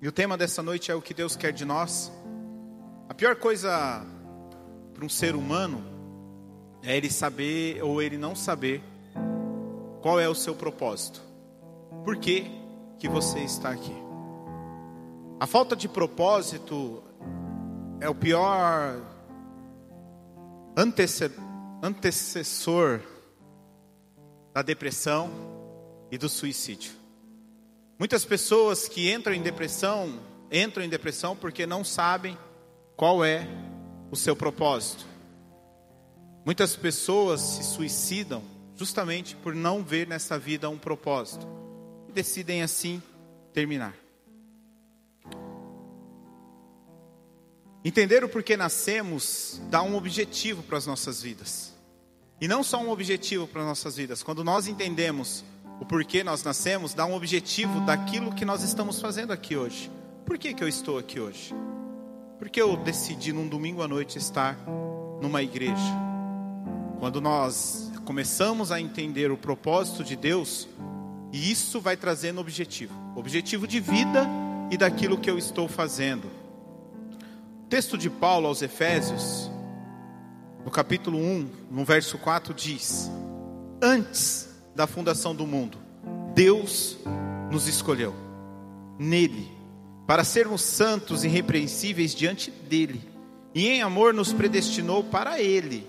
E o tema dessa noite é o que Deus quer de nós. A pior coisa para um ser humano é ele saber ou ele não saber qual é o seu propósito. Por que, que você está aqui? A falta de propósito é o pior antecessor da depressão e do suicídio. Muitas pessoas que entram em depressão, entram em depressão porque não sabem qual é o seu propósito. Muitas pessoas se suicidam justamente por não ver nessa vida um propósito e decidem assim terminar. Entender o porquê nascemos dá um objetivo para as nossas vidas. E não só um objetivo para as nossas vidas. Quando nós entendemos o porquê nós nascemos, dá um objetivo daquilo que nós estamos fazendo aqui hoje. Por que, que eu estou aqui hoje? Porque eu decidi num domingo à noite estar numa igreja. Quando nós começamos a entender o propósito de Deus, e isso vai trazendo objetivo, objetivo de vida e daquilo que eu estou fazendo. O texto de Paulo aos Efésios, no capítulo 1, no verso 4 diz: Antes da fundação do mundo, Deus nos escolheu nele para sermos santos e irrepreensíveis diante dele, e em amor nos predestinou para ele,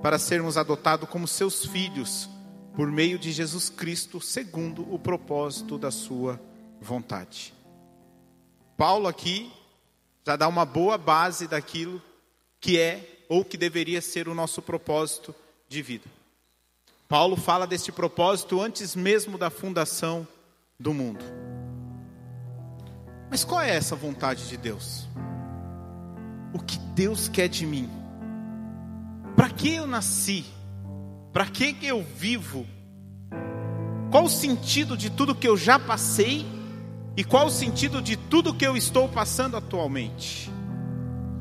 para sermos adotados como seus filhos por meio de Jesus Cristo, segundo o propósito da sua vontade. Paulo aqui já dá uma boa base daquilo que é ou que deveria ser o nosso propósito de vida. Paulo fala deste propósito antes mesmo da fundação do mundo. Mas qual é essa vontade de Deus? O que Deus quer de mim? Para que eu nasci? Para que eu vivo? Qual o sentido de tudo que eu já passei? E qual o sentido de tudo que eu estou passando atualmente?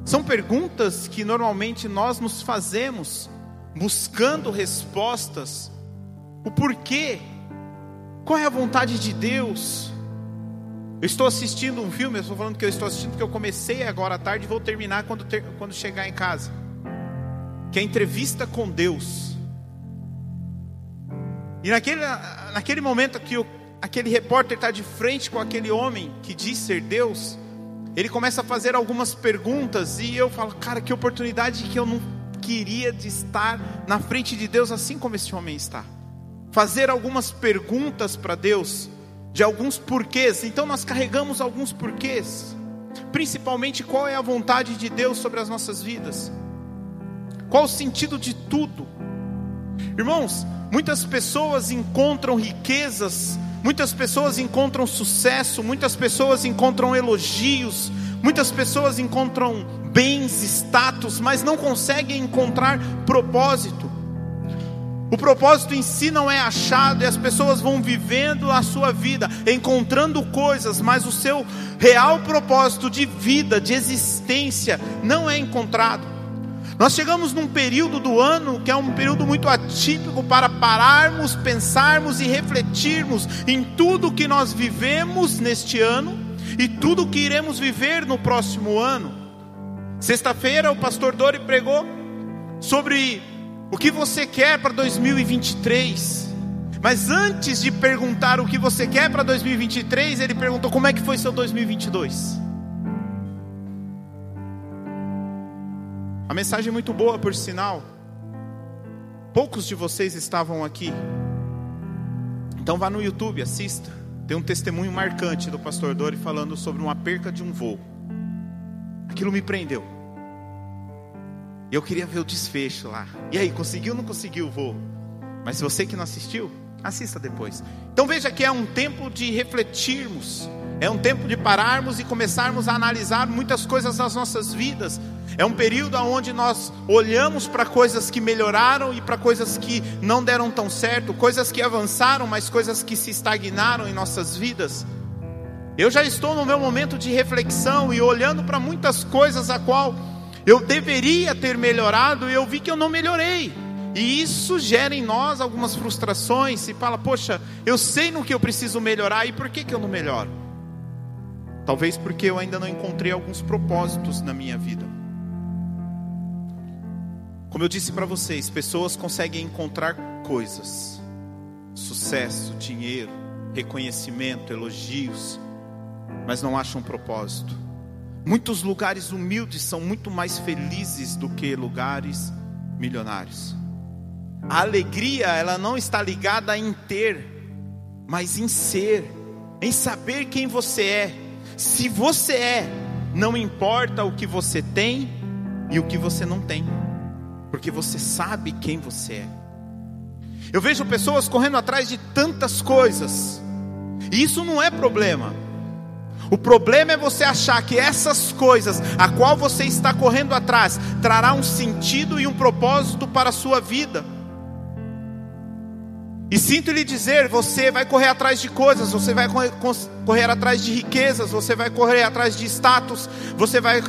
São perguntas que normalmente nós nos fazemos buscando respostas, o porquê, qual é a vontade de Deus. Eu estou assistindo um filme, eu estou falando que eu estou assistindo porque eu comecei agora à tarde e vou terminar quando, ter, quando chegar em casa. Que é a entrevista com Deus. E naquele, naquele momento que o, aquele repórter está de frente com aquele homem que diz ser Deus, ele começa a fazer algumas perguntas e eu falo, cara, que oportunidade que eu não queria de estar na frente de Deus assim como esse homem está. Fazer algumas perguntas para Deus, de alguns porquês. Então nós carregamos alguns porquês. Principalmente qual é a vontade de Deus sobre as nossas vidas? Qual o sentido de tudo? Irmãos, muitas pessoas encontram riquezas, muitas pessoas encontram sucesso, muitas pessoas encontram elogios, muitas pessoas encontram bens, status, mas não conseguem encontrar propósito. O propósito em si não é achado e as pessoas vão vivendo a sua vida, encontrando coisas, mas o seu real propósito de vida, de existência, não é encontrado. Nós chegamos num período do ano que é um período muito atípico para pararmos, pensarmos e refletirmos em tudo que nós vivemos neste ano e tudo que iremos viver no próximo ano. Sexta-feira o pastor Dori pregou sobre o que você quer para 2023. Mas antes de perguntar o que você quer para 2023, ele perguntou como é que foi seu 2022. Mensagem é muito boa, por sinal. Poucos de vocês estavam aqui. Então vá no YouTube, assista. Tem um testemunho marcante do pastor Dori falando sobre uma perca de um voo. Aquilo me prendeu. E eu queria ver o desfecho lá. E aí, conseguiu ou não conseguiu o voo? Mas você que não assistiu, assista depois. Então veja que é um tempo de refletirmos, é um tempo de pararmos e começarmos a analisar muitas coisas das nossas vidas. É um período onde nós olhamos para coisas que melhoraram e para coisas que não deram tão certo, coisas que avançaram, mas coisas que se estagnaram em nossas vidas. Eu já estou no meu momento de reflexão e olhando para muitas coisas a qual eu deveria ter melhorado e eu vi que eu não melhorei. E isso gera em nós algumas frustrações. E fala, poxa, eu sei no que eu preciso melhorar e por que, que eu não melhoro? Talvez porque eu ainda não encontrei alguns propósitos na minha vida. Como eu disse para vocês, pessoas conseguem encontrar coisas, sucesso, dinheiro, reconhecimento, elogios, mas não acham propósito. Muitos lugares humildes são muito mais felizes do que lugares milionários. A alegria, ela não está ligada em ter, mas em ser, em saber quem você é. Se você é, não importa o que você tem e o que você não tem, porque você sabe quem você é. Eu vejo pessoas correndo atrás de tantas coisas, e isso não é problema. O problema é você achar que essas coisas, a qual você está correndo atrás, trará um sentido e um propósito para a sua vida. E sinto lhe dizer: você vai correr atrás de coisas, você vai correr, atrás de riquezas, você vai correr atrás de status, você vai,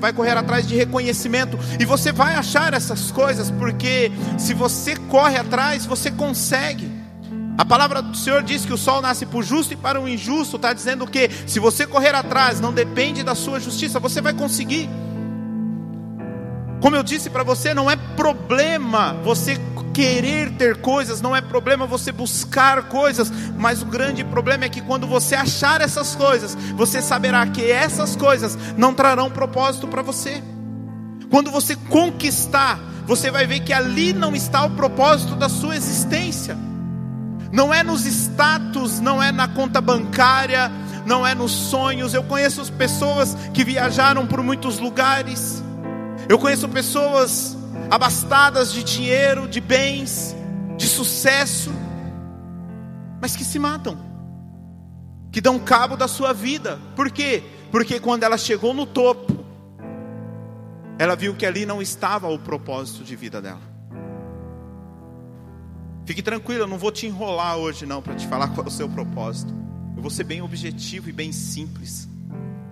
vai correr atrás de reconhecimento, e você vai achar essas coisas, porque se você corre atrás, você consegue. A palavra do Senhor diz que o sol nasce para o justo e para o injusto, está dizendo que se você correr atrás, não depende da sua justiça, você vai conseguir. Como eu disse para você, não é problema você querer ter coisas, não é problema você buscar coisas, mas o grande problema é que quando você achar essas coisas, você saberá que essas coisas não trarão propósito para você. Quando você conquistar, você vai ver que ali não está o propósito da sua existência. Não é nos status, não é na conta bancária, não é nos sonhos. Eu conheço pessoas que viajaram por muitos lugares eu conheço pessoas abastadas de dinheiro, de bens, de sucesso, mas que se matam, que dão cabo da sua vida. Por quê? Porque quando ela chegou no topo, ela viu que ali não estava o propósito de vida dela. Fique tranquilo, eu não vou te enrolar hoje não para te falar qual é o seu propósito. Eu vou ser bem objetivo e bem simples.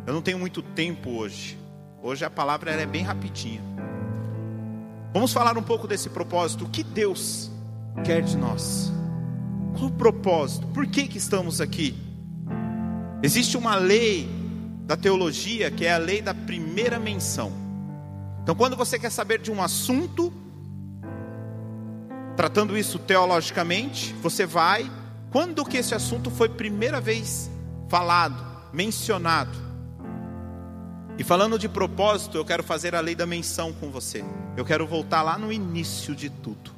Eu não tenho muito tempo hoje. Hoje a palavra é bem rapidinha. Vamos falar um pouco desse propósito. O que Deus quer de nós? Qual o propósito? Por que, que estamos aqui? Existe uma lei da teologia que é a lei da primeira menção. Então, quando você quer saber de um assunto, tratando isso teologicamente, você vai quando que esse assunto foi primeira vez falado, mencionado. E falando de propósito, eu quero fazer a lei da menção com você. Eu quero voltar lá no início de tudo,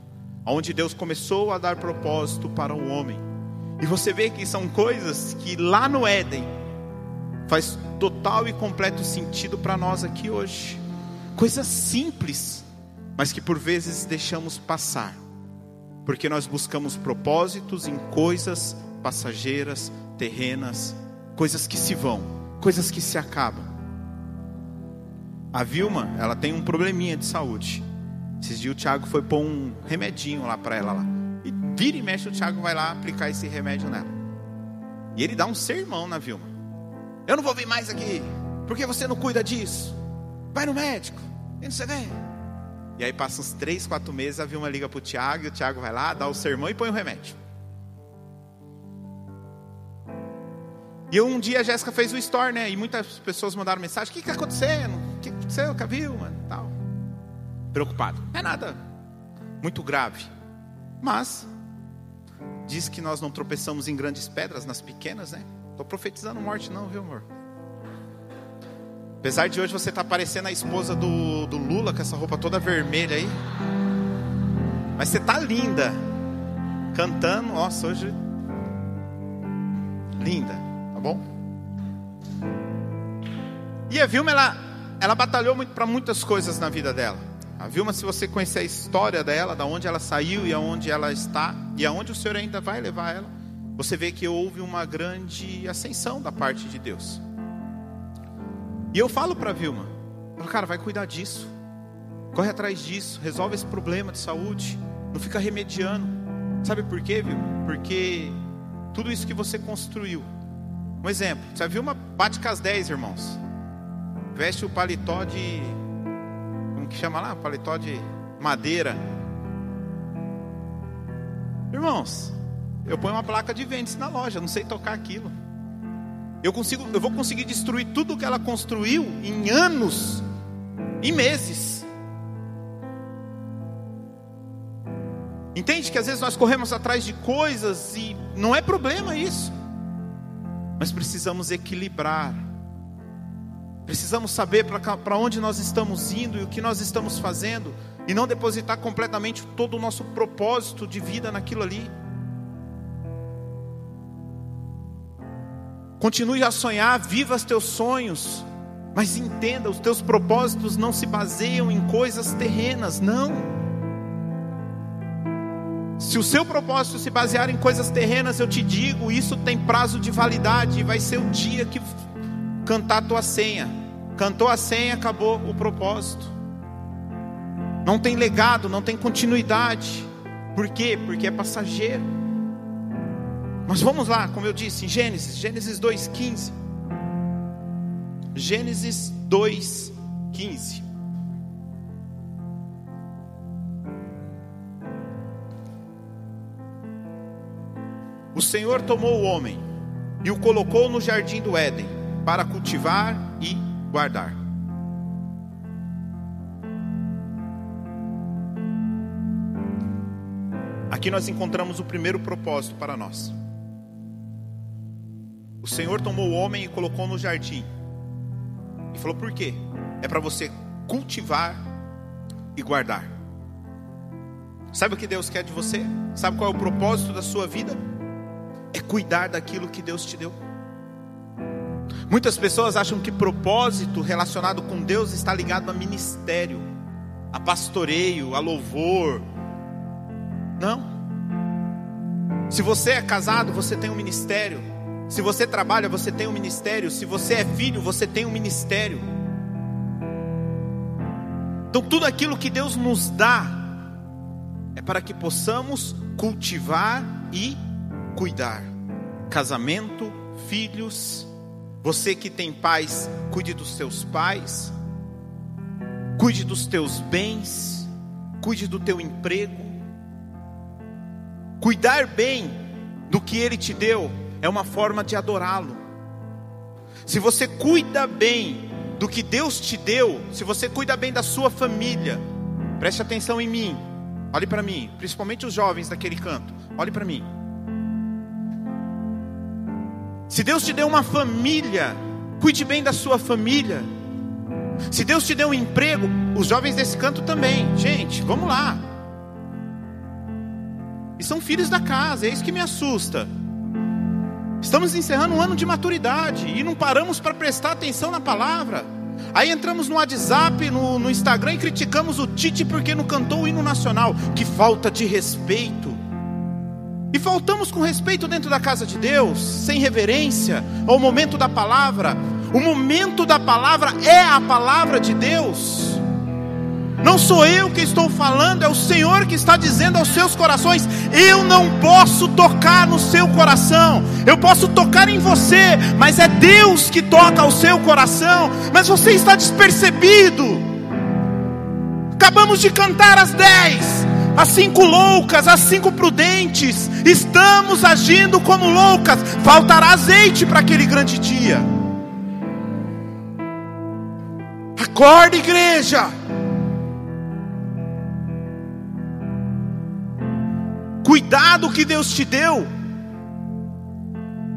onde Deus começou a dar propósito para o homem. E você vê que são coisas que lá no Éden faz total e completo sentido para nós aqui hoje. Coisas simples, mas que por vezes deixamos passar. Porque nós buscamos propósitos em coisas passageiras, terrenas, coisas que se vão, coisas que se acabam. A Vilma, ela tem um probleminha de saúde. Esses dias o Thiago foi pôr um remedinho lá para ela lá. E vira e mexe o Thiago vai lá aplicar esse remédio nela. E ele dá um sermão na Vilma. Eu não vou vir mais aqui. Porque você não cuida disso? Vai no médico. E não sei. E aí passa uns três, quatro meses, a Vilma liga pro Thiago, e o Thiago vai lá, dá o sermão e põe o remédio. E um dia a Jéssica fez o store, né? E muitas pessoas mandaram mensagem: O que está acontecendo? Aconteceu com a Vilma? Tal. Preocupado. Não é nada muito grave. Mas, diz que nós não tropeçamos em grandes pedras, nas pequenas, né? Estou profetizando morte, não, viu, amor? Apesar de hoje você estar tá parecendo a esposa do, do Lula, com essa roupa toda vermelha aí. Mas você tá linda. Cantando, nossa, hoje. Linda bom? E a Vilma, ela, ela batalhou muito para muitas coisas na vida dela. A Vilma, se você conhecer a história dela, da onde ela saiu e aonde ela está, e aonde o Senhor ainda vai levar ela, você vê que houve uma grande ascensão da parte de Deus. E eu falo para a Vilma, cara, vai cuidar disso. Corre atrás disso, resolve esse problema de saúde, não fica remediando. Sabe por quê, Vilma? Porque tudo isso que você construiu um exemplo, você viu uma bate com as 10, irmãos. Veste o paletó de. Como que chama lá? Paletó de madeira. Irmãos, eu ponho uma placa de vendas na loja, não sei tocar aquilo. Eu, consigo, eu vou conseguir destruir tudo que ela construiu em anos, em meses. Entende que às vezes nós corremos atrás de coisas e não é problema isso. Mas precisamos equilibrar. Precisamos saber para onde nós estamos indo e o que nós estamos fazendo. E não depositar completamente todo o nosso propósito de vida naquilo ali. Continue a sonhar, viva os teus sonhos. Mas entenda, os teus propósitos não se baseiam em coisas terrenas, não. Se o seu propósito se basear em coisas terrenas, eu te digo, isso tem prazo de validade, vai ser o dia que cantar a tua senha. Cantou a senha, acabou o propósito. Não tem legado, não tem continuidade. Por quê? Porque é passageiro. Mas vamos lá, como eu disse, em Gênesis, Gênesis 2:15. Gênesis 2:15. O Senhor tomou o homem e o colocou no jardim do Éden para cultivar e guardar. Aqui nós encontramos o primeiro propósito para nós. O Senhor tomou o homem e colocou no jardim. E falou: por quê? É para você cultivar e guardar. Sabe o que Deus quer de você? Sabe qual é o propósito da sua vida? é cuidar daquilo que Deus te deu. Muitas pessoas acham que propósito relacionado com Deus está ligado a ministério, a pastoreio, a louvor. Não. Se você é casado, você tem um ministério. Se você trabalha, você tem um ministério. Se você é filho, você tem um ministério. Então, tudo aquilo que Deus nos dá é para que possamos cultivar e cuidar. Casamento, filhos, você que tem pais, cuide dos seus pais, cuide dos teus bens, cuide do teu emprego. Cuidar bem do que Ele te deu é uma forma de adorá-lo. Se você cuida bem do que Deus te deu, se você cuida bem da sua família, preste atenção em mim, olhe para mim, principalmente os jovens daquele canto, olhe para mim. Se Deus te deu uma família, cuide bem da sua família. Se Deus te deu um emprego, os jovens desse canto também. Gente, vamos lá. E são filhos da casa, é isso que me assusta. Estamos encerrando um ano de maturidade e não paramos para prestar atenção na palavra. Aí entramos no WhatsApp, no, no Instagram e criticamos o Tite porque não cantou o hino nacional. Que falta de respeito. E faltamos com respeito dentro da casa de Deus, sem reverência ao momento da palavra. O momento da palavra é a palavra de Deus. Não sou eu que estou falando, é o Senhor que está dizendo aos seus corações: eu não posso tocar no seu coração, eu posso tocar em você, mas é Deus que toca o seu coração. Mas você está despercebido. Acabamos de cantar às dez, as cinco loucas, as cinco prudentes, estamos agindo como loucas, faltará azeite para aquele grande dia. Acorda, igreja. Cuidado que Deus te deu,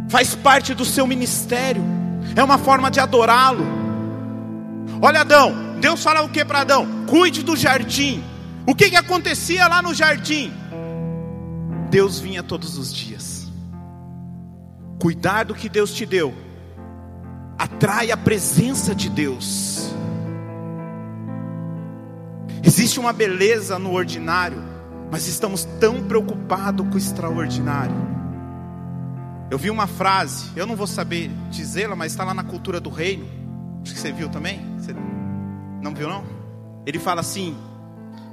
faz parte do seu ministério, é uma forma de adorá-lo. Olha, Adão, Deus fala o que para Adão? Cuide do jardim. O que, que acontecia lá no jardim? Deus vinha todos os dias. Cuidar do que Deus te deu, atrai a presença de Deus. Existe uma beleza no ordinário, mas estamos tão preocupados com o extraordinário. Eu vi uma frase, eu não vou saber dizê-la, mas está lá na cultura do reino. Acho que você viu também. Você não viu não? Ele fala assim: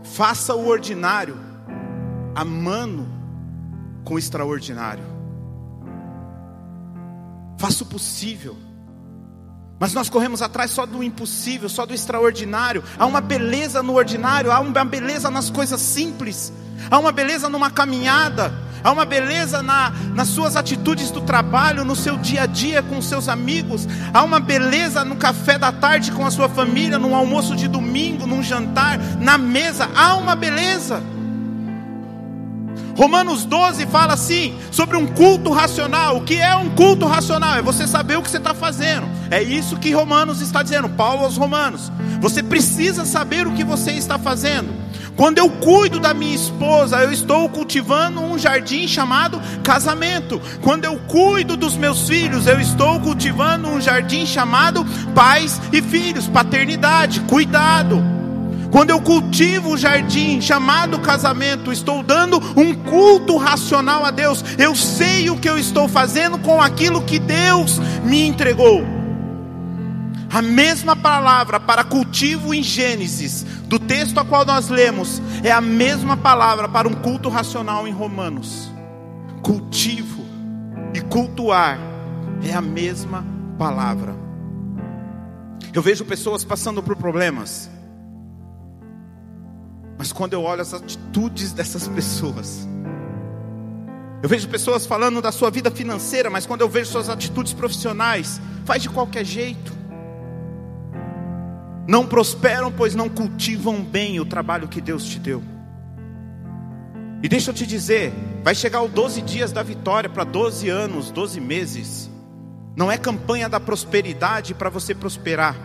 Faça o ordinário amando com o extraordinário. Faça o possível. Mas nós corremos atrás só do impossível, só do extraordinário. Há uma beleza no ordinário, há uma beleza nas coisas simples, há uma beleza numa caminhada, há uma beleza na, nas suas atitudes do trabalho, no seu dia a dia com seus amigos, há uma beleza no café da tarde com a sua família, no almoço de domingo, num jantar, na mesa, há uma beleza. Romanos 12 fala assim sobre um culto racional. O que é um culto racional? É você saber o que você está fazendo. É isso que Romanos está dizendo, Paulo aos Romanos. Você precisa saber o que você está fazendo. Quando eu cuido da minha esposa, eu estou cultivando um jardim chamado casamento. Quando eu cuido dos meus filhos, eu estou cultivando um jardim chamado pais e filhos, paternidade, cuidado. Quando eu cultivo o jardim chamado casamento, estou dando um culto racional a Deus. Eu sei o que eu estou fazendo com aquilo que Deus me entregou. A mesma palavra para cultivo em Gênesis, do texto a qual nós lemos, é a mesma palavra para um culto racional em Romanos. Cultivo e cultuar é a mesma palavra. Eu vejo pessoas passando por problemas mas quando eu olho as atitudes dessas pessoas, eu vejo pessoas falando da sua vida financeira, mas quando eu vejo suas atitudes profissionais, faz de qualquer jeito. Não prosperam, pois não cultivam bem o trabalho que Deus te deu. E deixa eu te dizer, vai chegar os 12 dias da vitória para 12 anos, 12 meses. Não é campanha da prosperidade para você prosperar,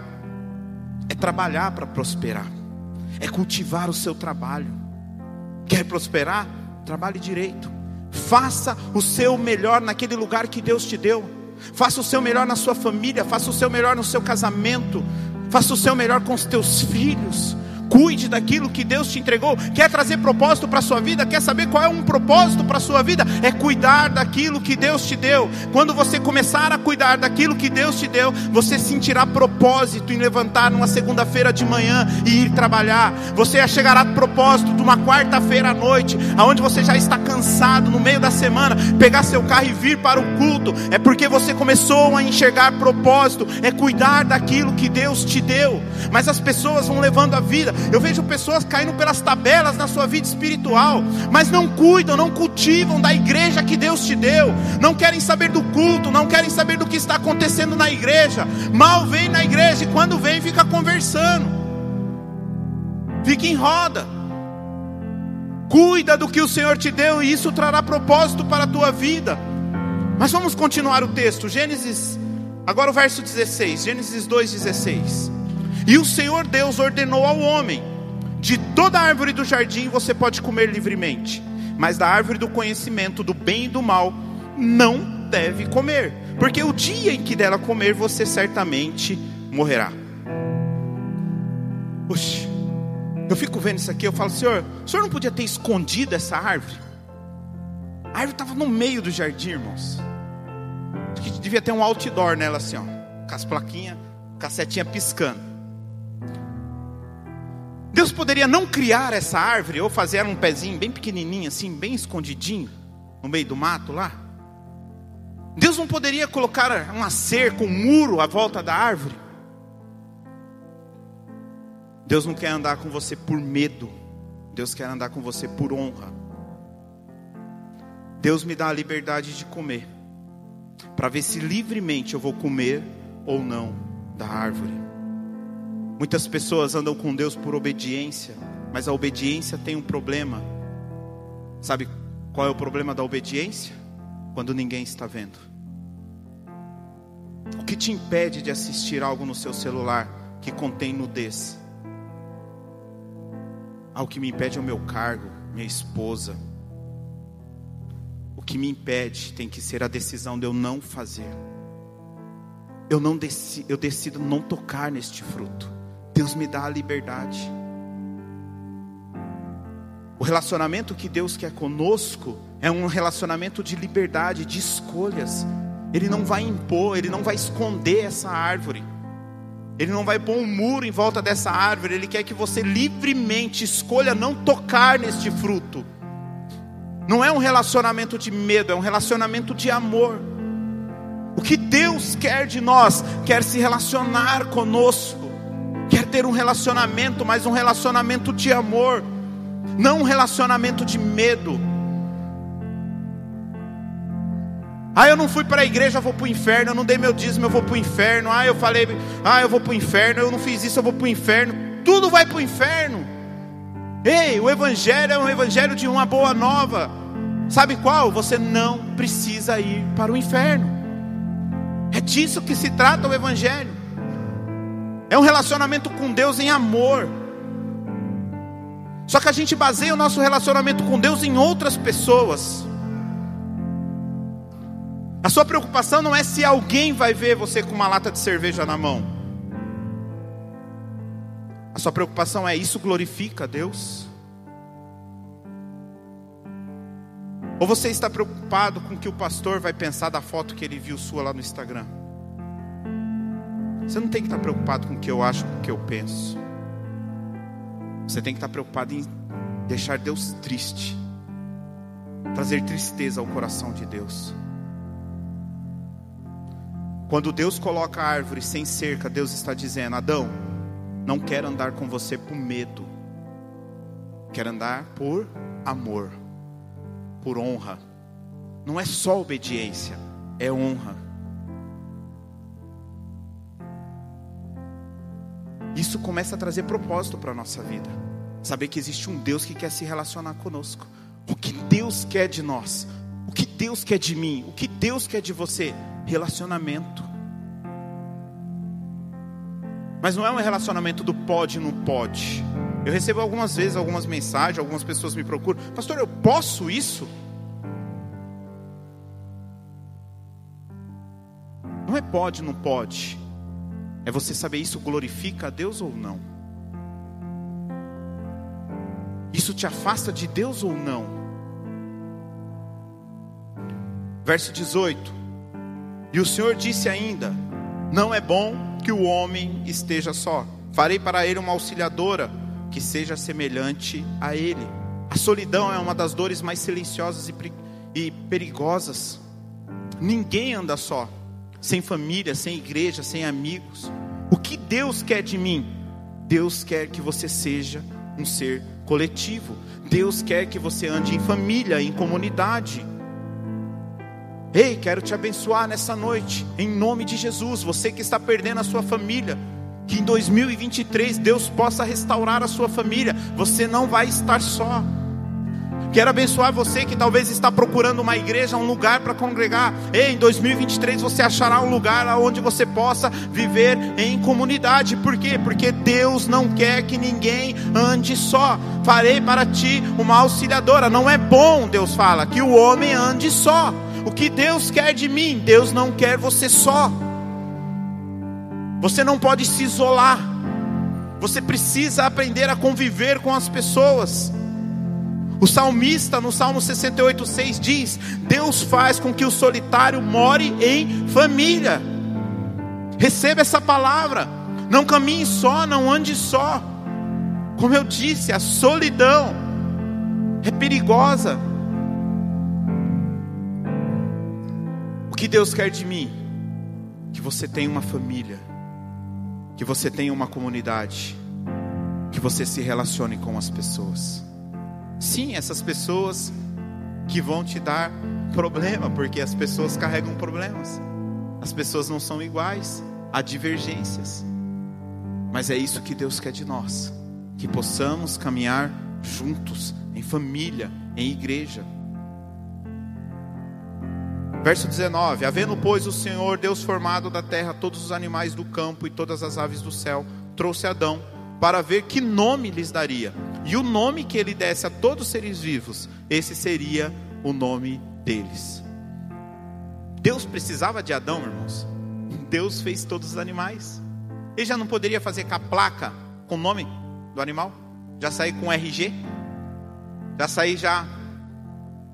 é trabalhar para prosperar é cultivar o seu trabalho. Quer prosperar? Trabalhe direito. Faça o seu melhor naquele lugar que Deus te deu. Faça o seu melhor na sua família, faça o seu melhor no seu casamento, faça o seu melhor com os teus filhos. Cuide daquilo que Deus te entregou. Quer trazer propósito para a sua vida? Quer saber qual é um propósito para a sua vida? É cuidar daquilo que Deus te deu. Quando você começar a cuidar daquilo que Deus te deu, você sentirá propósito em levantar numa segunda-feira de manhã e ir trabalhar. Você chegará a propósito de uma quarta-feira à noite, aonde você já está cansado no meio da semana, pegar seu carro e vir para o culto. É porque você começou a enxergar propósito, é cuidar daquilo que Deus te deu. Mas as pessoas vão levando a vida eu vejo pessoas caindo pelas tabelas na sua vida espiritual, mas não cuidam, não cultivam da igreja que Deus te deu, não querem saber do culto, não querem saber do que está acontecendo na igreja. Mal vem na igreja e quando vem fica conversando, fica em roda. Cuida do que o Senhor te deu e isso trará propósito para a tua vida. Mas vamos continuar o texto, Gênesis, agora o verso 16, Gênesis 2,16. E o Senhor Deus ordenou ao homem: de toda árvore do jardim você pode comer livremente, mas da árvore do conhecimento do bem e do mal não deve comer, porque o dia em que dela comer você certamente morrerá. Puxa, eu fico vendo isso aqui, eu falo, Senhor, o Senhor não podia ter escondido essa árvore? A árvore estava no meio do jardim, irmãos. Acho que devia ter um outdoor nela assim, ó, com as plaquinhas, cassetinha piscando. Deus poderia não criar essa árvore ou fazer um pezinho bem pequenininho, assim, bem escondidinho, no meio do mato lá? Deus não poderia colocar uma cerca, um muro à volta da árvore? Deus não quer andar com você por medo, Deus quer andar com você por honra. Deus me dá a liberdade de comer, para ver se livremente eu vou comer ou não da árvore. Muitas pessoas andam com Deus por obediência, mas a obediência tem um problema. Sabe qual é o problema da obediência? Quando ninguém está vendo. O que te impede de assistir algo no seu celular que contém nudez? Ah, o que me impede é o meu cargo, minha esposa. O que me impede tem que ser a decisão de eu não fazer. Eu não decido, eu decido não tocar neste fruto. Deus me dá a liberdade. O relacionamento que Deus quer conosco é um relacionamento de liberdade, de escolhas. Ele não vai impor, ele não vai esconder essa árvore. Ele não vai pôr um muro em volta dessa árvore. Ele quer que você livremente escolha não tocar neste fruto. Não é um relacionamento de medo, é um relacionamento de amor. O que Deus quer de nós, quer se relacionar conosco quer ter um relacionamento, mas um relacionamento de amor, não um relacionamento de medo. Ah, eu não fui para a igreja, eu vou para o inferno. Eu não dei meu dízimo, eu vou para o inferno. Ah, eu falei, ah, eu vou para o inferno. Eu não fiz isso, eu vou para o inferno. Tudo vai para o inferno. Ei, o evangelho é um evangelho de uma boa nova. Sabe qual? Você não precisa ir para o inferno. É disso que se trata o evangelho. É um relacionamento com Deus em amor. Só que a gente baseia o nosso relacionamento com Deus em outras pessoas. A sua preocupação não é se alguém vai ver você com uma lata de cerveja na mão. A sua preocupação é: isso glorifica a Deus? Ou você está preocupado com o que o pastor vai pensar da foto que ele viu sua lá no Instagram? Você não tem que estar preocupado com o que eu acho, com o que eu penso. Você tem que estar preocupado em deixar Deus triste, trazer tristeza ao coração de Deus. Quando Deus coloca a árvore sem cerca, Deus está dizendo: Adão, não quero andar com você por medo, quero andar por amor, por honra. Não é só obediência, é honra. Isso começa a trazer propósito para a nossa vida. Saber que existe um Deus que quer se relacionar conosco. O que Deus quer de nós, o que Deus quer de mim, o que Deus quer de você relacionamento. Mas não é um relacionamento do pode não pode. Eu recebo algumas vezes algumas mensagens, algumas pessoas me procuram, pastor, eu posso isso? Não é pode, não pode. É você saber isso glorifica a Deus ou não. Isso te afasta de Deus ou não? Verso 18. E o Senhor disse ainda: Não é bom que o homem esteja só. Farei para ele uma auxiliadora que seja semelhante a ele. A solidão é uma das dores mais silenciosas e perigosas. Ninguém anda só, sem família, sem igreja, sem amigos. O que Deus quer de mim? Deus quer que você seja um ser coletivo. Deus quer que você ande em família, em comunidade. Ei, quero te abençoar nessa noite, em nome de Jesus. Você que está perdendo a sua família, que em 2023 Deus possa restaurar a sua família. Você não vai estar só. Quero abençoar você que talvez está procurando uma igreja, um lugar para congregar. Ei, em 2023 você achará um lugar onde você possa viver em comunidade. Por quê? Porque Deus não quer que ninguém ande só. Farei para ti uma auxiliadora. Não é bom, Deus fala, que o homem ande só. O que Deus quer de mim, Deus não quer você só. Você não pode se isolar. Você precisa aprender a conviver com as pessoas. O salmista no Salmo 68,6 diz: Deus faz com que o solitário more em família. Receba essa palavra. Não caminhe só, não ande só. Como eu disse, a solidão é perigosa. O que Deus quer de mim? Que você tenha uma família, que você tenha uma comunidade, que você se relacione com as pessoas. Sim, essas pessoas que vão te dar problema, porque as pessoas carregam problemas. As pessoas não são iguais, há divergências. Mas é isso que Deus quer de nós, que possamos caminhar juntos, em família, em igreja. Verso 19: Havendo, pois, o Senhor Deus formado da terra todos os animais do campo e todas as aves do céu, trouxe Adão para ver que nome lhes daria. E o nome que ele desse a todos os seres vivos, esse seria o nome deles. Deus precisava de Adão, irmãos. Deus fez todos os animais. Ele já não poderia fazer com a placa com o nome do animal? Já sair com RG? Já sair já.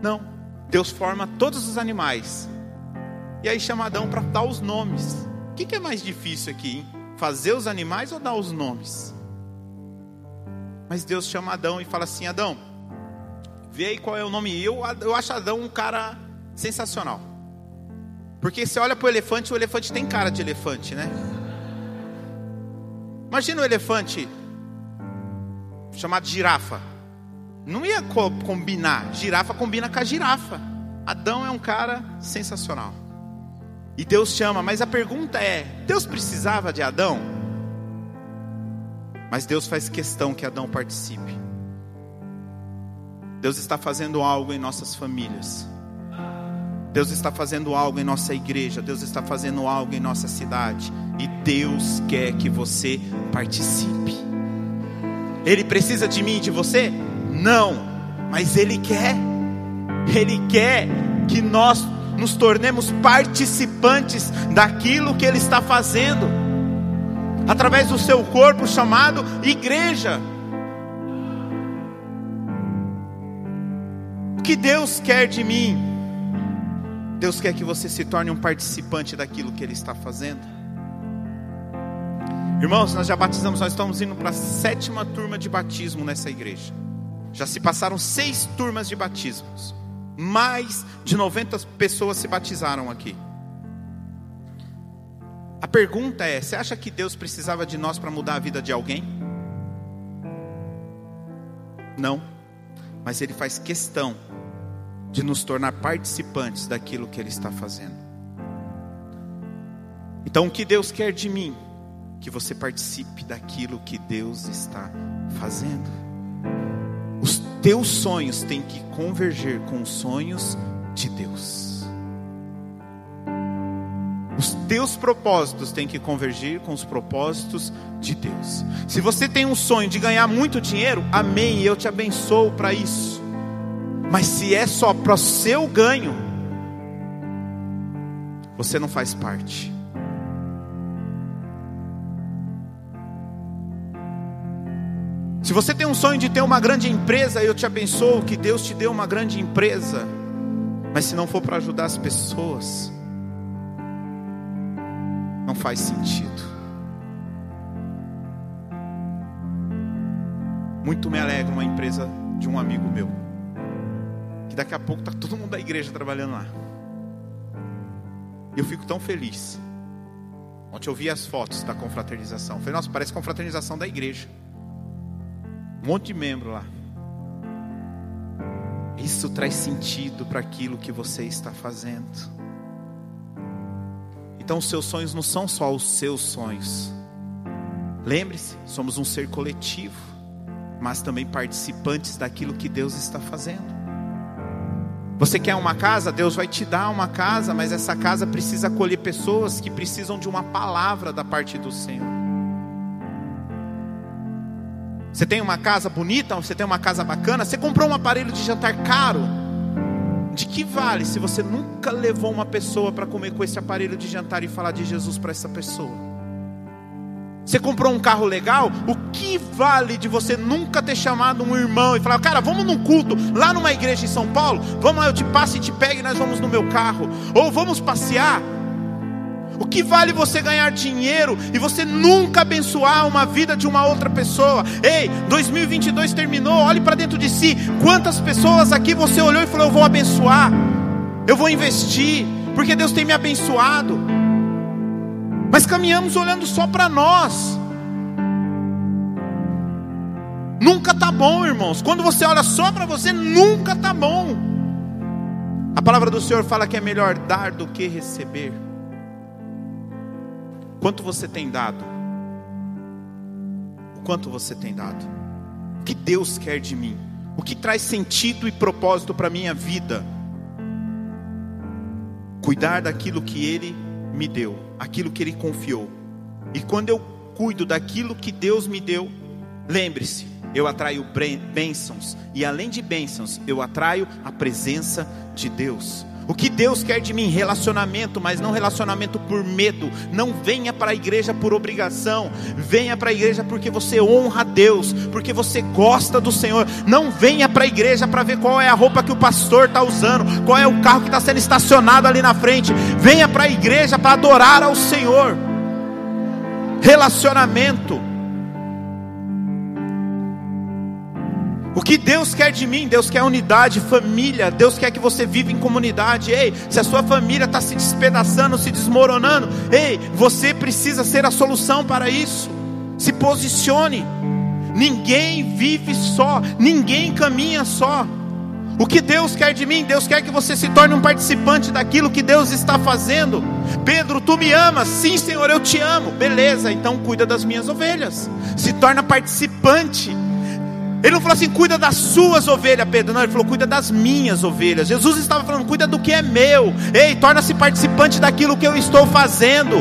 Não. Deus forma todos os animais. E aí chama Adão para dar os nomes. O que, que é mais difícil aqui, hein? Fazer os animais ou dar os nomes? Mas Deus chama Adão e fala assim: Adão, vê aí qual é o nome. Eu, eu acho Adão um cara sensacional. Porque você olha para o elefante, o elefante tem cara de elefante, né? Imagina um elefante chamado girafa. Não ia co combinar. Girafa combina com a girafa. Adão é um cara sensacional. E Deus chama, mas a pergunta é: Deus precisava de Adão? Mas Deus faz questão que Adão participe. Deus está fazendo algo em nossas famílias. Deus está fazendo algo em nossa igreja. Deus está fazendo algo em nossa cidade. E Deus quer que você participe. Ele precisa de mim e de você? Não. Mas Ele quer. Ele quer que nós nos tornemos participantes daquilo que Ele está fazendo, através do seu corpo chamado igreja. O que Deus quer de mim? Deus quer que você se torne um participante daquilo que Ele está fazendo. Irmãos, nós já batizamos, nós estamos indo para a sétima turma de batismo nessa igreja. Já se passaram seis turmas de batismos. Mais de 90 pessoas se batizaram aqui. A pergunta é: você acha que Deus precisava de nós para mudar a vida de alguém? Não, mas Ele faz questão de nos tornar participantes daquilo que Ele está fazendo. Então, o que Deus quer de mim? Que você participe daquilo que Deus está fazendo teus sonhos têm que converger com os sonhos de Deus. Os teus propósitos têm que convergir com os propósitos de Deus. Se você tem um sonho de ganhar muito dinheiro, amém, eu te abençoo para isso. Mas se é só para o seu ganho, você não faz parte. Se você tem um sonho de ter uma grande empresa, eu te abençoo que Deus te dê uma grande empresa. Mas se não for para ajudar as pessoas, não faz sentido. Muito me alegra uma empresa de um amigo meu, que daqui a pouco está todo mundo da igreja trabalhando lá. Eu fico tão feliz. Ontem eu vi as fotos da confraternização. Falei, nossa, parece confraternização da igreja. Um monte de membro lá. Isso traz sentido para aquilo que você está fazendo. Então, os seus sonhos não são só os seus sonhos. Lembre-se, somos um ser coletivo, mas também participantes daquilo que Deus está fazendo. Você quer uma casa? Deus vai te dar uma casa, mas essa casa precisa acolher pessoas que precisam de uma palavra da parte do Senhor. Você tem uma casa bonita, você tem uma casa bacana, você comprou um aparelho de jantar caro. De que vale se você nunca levou uma pessoa para comer com esse aparelho de jantar e falar de Jesus para essa pessoa? Você comprou um carro legal? O que vale de você nunca ter chamado um irmão e falar, cara, vamos num culto lá numa igreja em São Paulo? Vamos lá, eu te passo e te pego e nós vamos no meu carro. Ou vamos passear? O que vale você ganhar dinheiro e você nunca abençoar uma vida de uma outra pessoa? Ei, 2022 terminou, olhe para dentro de si. Quantas pessoas aqui você olhou e falou: Eu vou abençoar, eu vou investir, porque Deus tem me abençoado. Mas caminhamos olhando só para nós. Nunca tá bom, irmãos. Quando você olha só para você, nunca tá bom. A palavra do Senhor fala que é melhor dar do que receber. Quanto você tem dado? O quanto você tem dado? O que Deus quer de mim? O que traz sentido e propósito para a minha vida? Cuidar daquilo que Ele me deu, aquilo que Ele confiou. E quando eu cuido daquilo que Deus me deu, lembre-se, eu atraio bênçãos, e além de bênçãos, eu atraio a presença de Deus. O que Deus quer de mim? Relacionamento, mas não relacionamento por medo. Não venha para a igreja por obrigação. Venha para a igreja porque você honra a Deus, porque você gosta do Senhor. Não venha para a igreja para ver qual é a roupa que o pastor está usando, qual é o carro que está sendo estacionado ali na frente. Venha para a igreja para adorar ao Senhor. Relacionamento. O que Deus quer de mim? Deus quer unidade, família. Deus quer que você viva em comunidade. Ei, se a sua família está se despedaçando, se desmoronando, ei, você precisa ser a solução para isso. Se posicione. Ninguém vive só, ninguém caminha só. O que Deus quer de mim? Deus quer que você se torne um participante daquilo que Deus está fazendo. Pedro, tu me amas? Sim, Senhor, eu te amo. Beleza, então cuida das minhas ovelhas. Se torna participante. Ele não falou assim, cuida das suas ovelhas, Pedro. Não, ele falou, cuida das minhas ovelhas. Jesus estava falando, cuida do que é meu. Ei, torna-se participante daquilo que eu estou fazendo.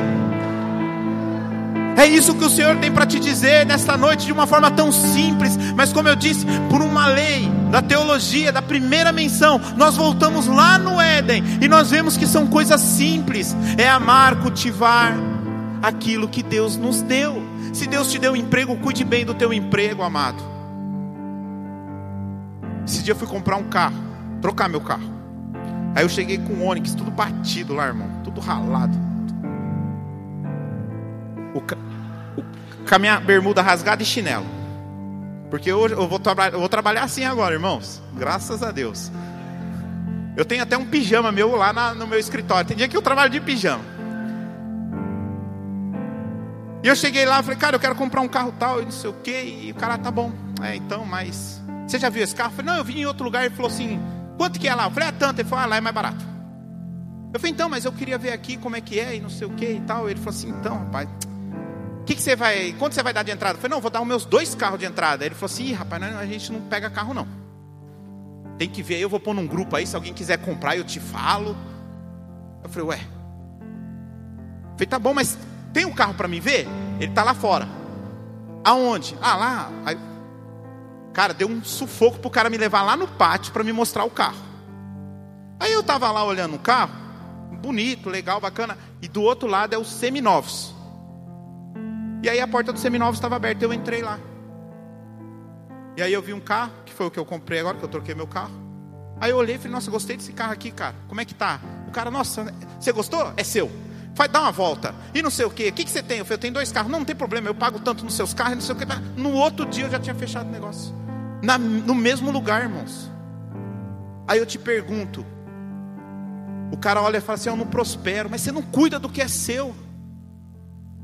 É isso que o Senhor tem para te dizer nesta noite de uma forma tão simples, mas como eu disse, por uma lei da teologia, da primeira menção, nós voltamos lá no Éden e nós vemos que são coisas simples: é amar, cultivar aquilo que Deus nos deu. Se Deus te deu um emprego, cuide bem do teu emprego, amado. Esse dia eu fui comprar um carro, trocar meu carro. Aí eu cheguei com o Onix, tudo batido lá, irmão, tudo ralado. O, o, com a minha bermuda rasgada e chinelo. Porque hoje eu vou, eu vou trabalhar assim agora, irmãos. Graças a Deus. Eu tenho até um pijama meu lá na, no meu escritório. Tem dia que eu trabalho de pijama. E eu cheguei lá falei, cara, eu quero comprar um carro tal e não sei o que. E o cara, tá bom. É, então, mas. Você já viu esse carro? Eu falei, não, eu vim em outro lugar. Ele falou assim, quanto que é lá? Eu falei, é tanto. Ele falou, ah, lá é mais barato. Eu falei, então, mas eu queria ver aqui como é que é e não sei o que e tal. Ele falou assim, então, rapaz, que, que você vai. Quanto você vai dar de entrada? Eu falei, não, vou dar os meus dois carros de entrada. Ele falou assim, rapaz, não, a gente não pega carro, não. Tem que ver, eu vou pôr num grupo aí, se alguém quiser comprar, eu te falo. Eu falei, ué. Eu falei, tá bom, mas tem um carro para mim ver? Ele tá lá fora. Aonde? Ah, lá. Aí, cara, deu um sufoco pro cara me levar lá no pátio para me mostrar o carro. Aí eu tava lá olhando o carro, bonito, legal, bacana, e do outro lado é os seminovos. E aí a porta do seminovos estava aberta, eu entrei lá. E aí eu vi um carro, que foi o que eu comprei agora, que eu troquei meu carro. Aí eu olhei e falei, nossa, gostei desse carro aqui, cara. Como é que tá? O cara, nossa, você gostou? É seu. Vai dar uma volta. E não sei o quê. O que, que você tem? Eu falei, eu tenho dois carros. Não, não tem problema, eu pago tanto nos seus carros, não sei o quê. No outro dia eu já tinha fechado o negócio. Na, no mesmo lugar, irmãos. Aí eu te pergunto. O cara olha e fala assim: Eu não prospero, mas você não cuida do que é seu.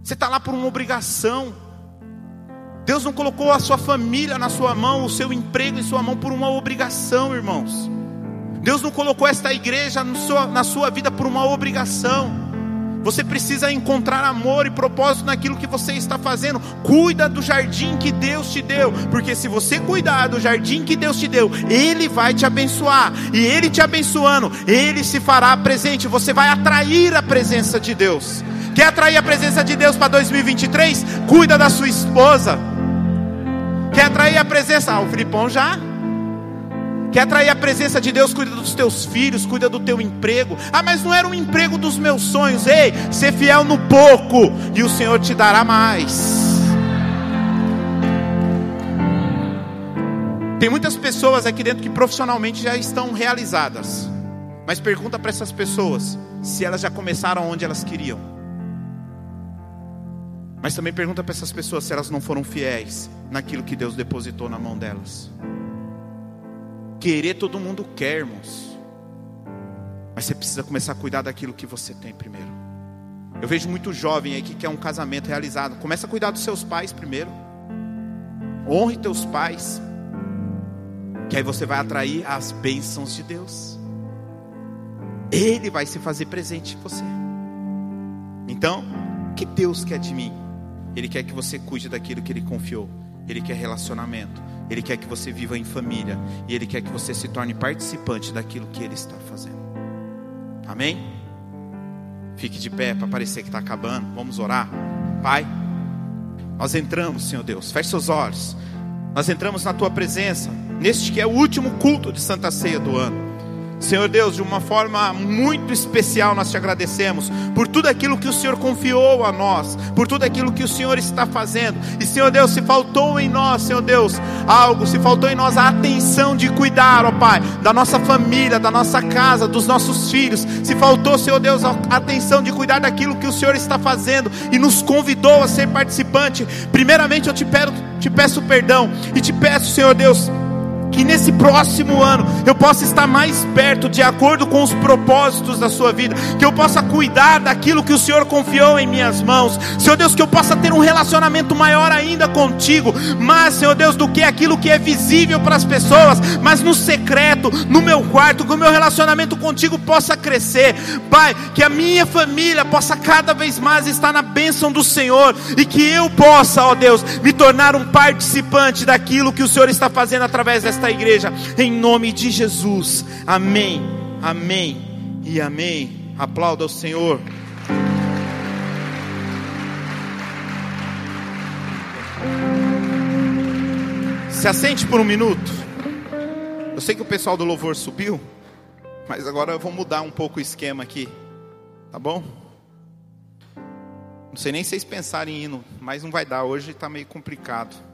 Você está lá por uma obrigação. Deus não colocou a sua família na sua mão, o seu emprego em sua mão por uma obrigação, irmãos. Deus não colocou esta igreja na sua vida por uma obrigação. Você precisa encontrar amor e propósito naquilo que você está fazendo. Cuida do jardim que Deus te deu, porque se você cuidar do jardim que Deus te deu, Ele vai te abençoar. E Ele te abençoando, Ele se fará presente. Você vai atrair a presença de Deus. Quer atrair a presença de Deus para 2023? Cuida da sua esposa. Quer atrair a presença? Ah, o Filipão já. Quer atrair a presença de Deus? Cuida dos teus filhos, cuida do teu emprego. Ah, mas não era um emprego dos meus sonhos. Ei, ser fiel no pouco e o Senhor te dará mais. Tem muitas pessoas aqui dentro que profissionalmente já estão realizadas. Mas pergunta para essas pessoas se elas já começaram onde elas queriam. Mas também pergunta para essas pessoas se elas não foram fiéis naquilo que Deus depositou na mão delas. Querer todo mundo quer, irmãos. Mas você precisa começar a cuidar daquilo que você tem primeiro. Eu vejo muito jovem aí que quer um casamento realizado. Começa a cuidar dos seus pais primeiro. Honre teus pais. Que aí você vai atrair as bênçãos de Deus. Ele vai se fazer presente em você. Então, o que Deus quer de mim? Ele quer que você cuide daquilo que Ele confiou. Ele quer relacionamento. Ele quer que você viva em família. E Ele quer que você se torne participante daquilo que Ele está fazendo. Amém? Fique de pé para parecer que está acabando. Vamos orar. Pai, nós entramos, Senhor Deus. Feche seus olhos. Nós entramos na Tua presença. Neste que é o último culto de Santa Ceia do ano. Senhor Deus, de uma forma muito especial nós te agradecemos por tudo aquilo que o Senhor confiou a nós, por tudo aquilo que o Senhor está fazendo. E Senhor Deus, se faltou em nós, Senhor Deus, algo, se faltou em nós a atenção de cuidar, ó Pai, da nossa família, da nossa casa, dos nossos filhos, se faltou, Senhor Deus, a atenção de cuidar daquilo que o Senhor está fazendo e nos convidou a ser participante, primeiramente eu te peço, te peço perdão e te peço, Senhor Deus, que nesse próximo ano eu possa estar mais perto, de acordo com os propósitos da sua vida, que eu possa cuidar daquilo que o Senhor confiou em minhas mãos, Senhor Deus, que eu possa ter um relacionamento maior ainda contigo, mas, Senhor Deus, do que aquilo que é visível para as pessoas, mas no secreto, no meu quarto, que o meu relacionamento contigo possa crescer, Pai, que a minha família possa cada vez mais estar na bênção do Senhor e que eu possa, ó Deus, me tornar um participante daquilo que o Senhor está fazendo através desta esta igreja, em nome de Jesus. Amém, amém e amém. Aplauda o Senhor. Se assente por um minuto. Eu sei que o pessoal do louvor subiu, mas agora eu vou mudar um pouco o esquema aqui, tá bom? Não sei nem se vocês pensarem em hino, mas não vai dar, hoje está meio complicado.